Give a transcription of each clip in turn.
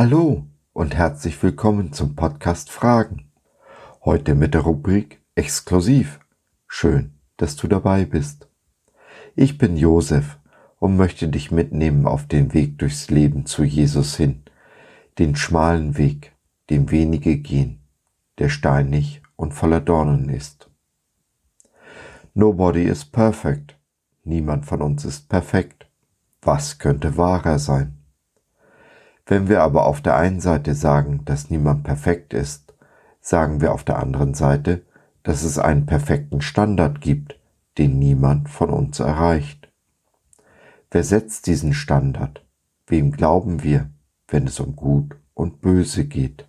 Hallo und herzlich willkommen zum Podcast Fragen. Heute mit der Rubrik Exklusiv. Schön, dass du dabei bist. Ich bin Josef und möchte dich mitnehmen auf den Weg durchs Leben zu Jesus hin, den schmalen Weg, den wenige gehen, der steinig und voller Dornen ist. Nobody is perfect. Niemand von uns ist perfekt. Was könnte wahrer sein? Wenn wir aber auf der einen Seite sagen, dass niemand perfekt ist, sagen wir auf der anderen Seite, dass es einen perfekten Standard gibt, den niemand von uns erreicht. Wer setzt diesen Standard? Wem glauben wir, wenn es um Gut und Böse geht?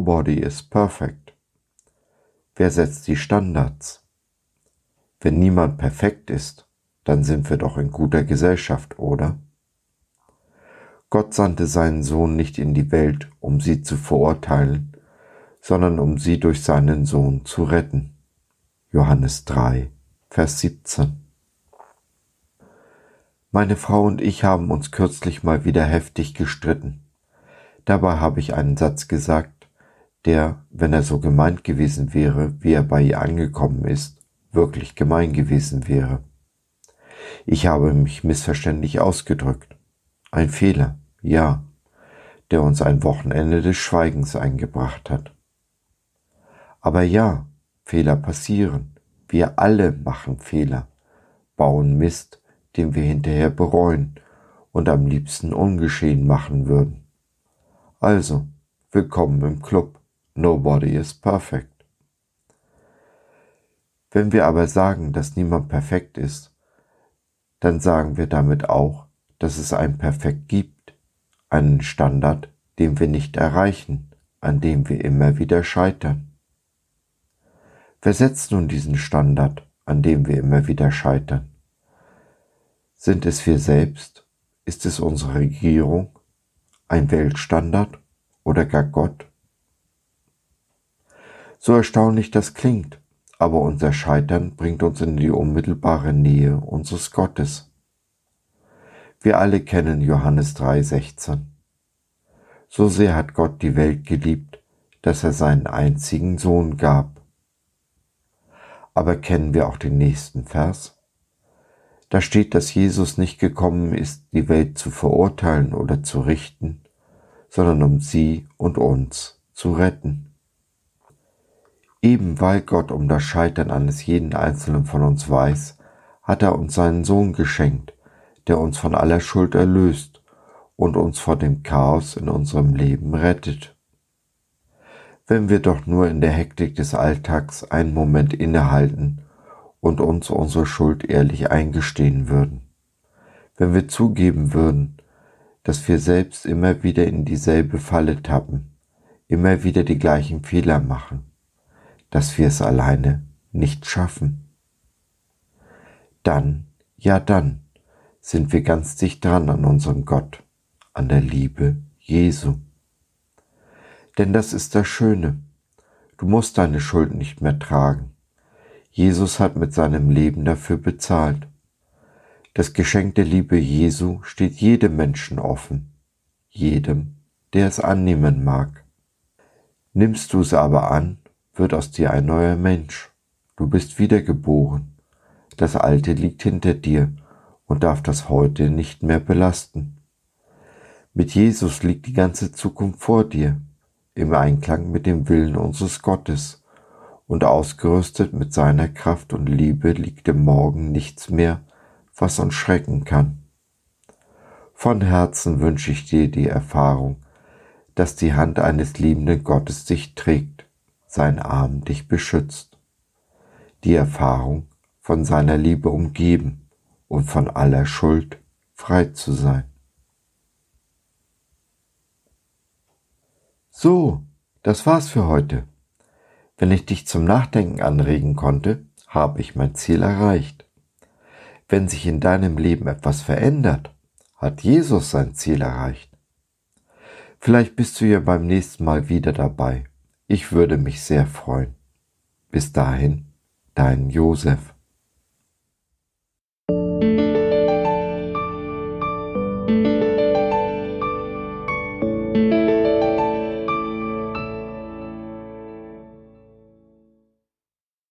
Nobody is perfect. Wer setzt die Standards? Wenn niemand perfekt ist, dann sind wir doch in guter Gesellschaft, oder? Gott sandte seinen Sohn nicht in die Welt, um sie zu verurteilen, sondern um sie durch seinen Sohn zu retten. Johannes 3, Vers 17. Meine Frau und ich haben uns kürzlich mal wieder heftig gestritten. Dabei habe ich einen Satz gesagt, der, wenn er so gemeint gewesen wäre, wie er bei ihr angekommen ist, wirklich gemein gewesen wäre. Ich habe mich missverständlich ausgedrückt. Ein Fehler, ja, der uns ein Wochenende des Schweigens eingebracht hat. Aber ja, Fehler passieren. Wir alle machen Fehler, bauen Mist, den wir hinterher bereuen und am liebsten ungeschehen machen würden. Also, willkommen im Club. Nobody is perfect. Wenn wir aber sagen, dass niemand perfekt ist, dann sagen wir damit auch, dass es ein Perfekt gibt, einen Standard, den wir nicht erreichen, an dem wir immer wieder scheitern. Wer setzt nun diesen Standard, an dem wir immer wieder scheitern? Sind es wir selbst? Ist es unsere Regierung? Ein Weltstandard oder gar Gott? So erstaunlich das klingt, aber unser Scheitern bringt uns in die unmittelbare Nähe unseres Gottes. Wir alle kennen Johannes 3:16. So sehr hat Gott die Welt geliebt, dass er seinen einzigen Sohn gab. Aber kennen wir auch den nächsten Vers? Da steht, dass Jesus nicht gekommen ist, die Welt zu verurteilen oder zu richten, sondern um sie und uns zu retten. Eben weil Gott um das Scheitern eines jeden Einzelnen von uns weiß, hat er uns seinen Sohn geschenkt, der uns von aller Schuld erlöst und uns vor dem Chaos in unserem Leben rettet. Wenn wir doch nur in der Hektik des Alltags einen Moment innehalten und uns unsere Schuld ehrlich eingestehen würden. Wenn wir zugeben würden, dass wir selbst immer wieder in dieselbe Falle tappen, immer wieder die gleichen Fehler machen dass wir es alleine nicht schaffen. Dann, ja dann, sind wir ganz dicht dran an unserem Gott, an der Liebe Jesu. Denn das ist das Schöne. Du musst deine Schuld nicht mehr tragen. Jesus hat mit seinem Leben dafür bezahlt. Das Geschenk der Liebe Jesu steht jedem Menschen offen, jedem, der es annehmen mag. Nimmst du es aber an, wird aus dir ein neuer Mensch. Du bist wiedergeboren. Das Alte liegt hinter dir und darf das Heute nicht mehr belasten. Mit Jesus liegt die ganze Zukunft vor dir, im Einklang mit dem Willen unseres Gottes, und ausgerüstet mit seiner Kraft und Liebe liegt im Morgen nichts mehr, was uns schrecken kann. Von Herzen wünsche ich dir die Erfahrung, dass die Hand eines liebenden Gottes dich trägt sein Arm dich beschützt. Die Erfahrung, von seiner Liebe umgeben und von aller Schuld frei zu sein. So, das war's für heute. Wenn ich dich zum Nachdenken anregen konnte, habe ich mein Ziel erreicht. Wenn sich in deinem Leben etwas verändert, hat Jesus sein Ziel erreicht. Vielleicht bist du ja beim nächsten Mal wieder dabei. Ich würde mich sehr freuen. Bis dahin, dein Josef.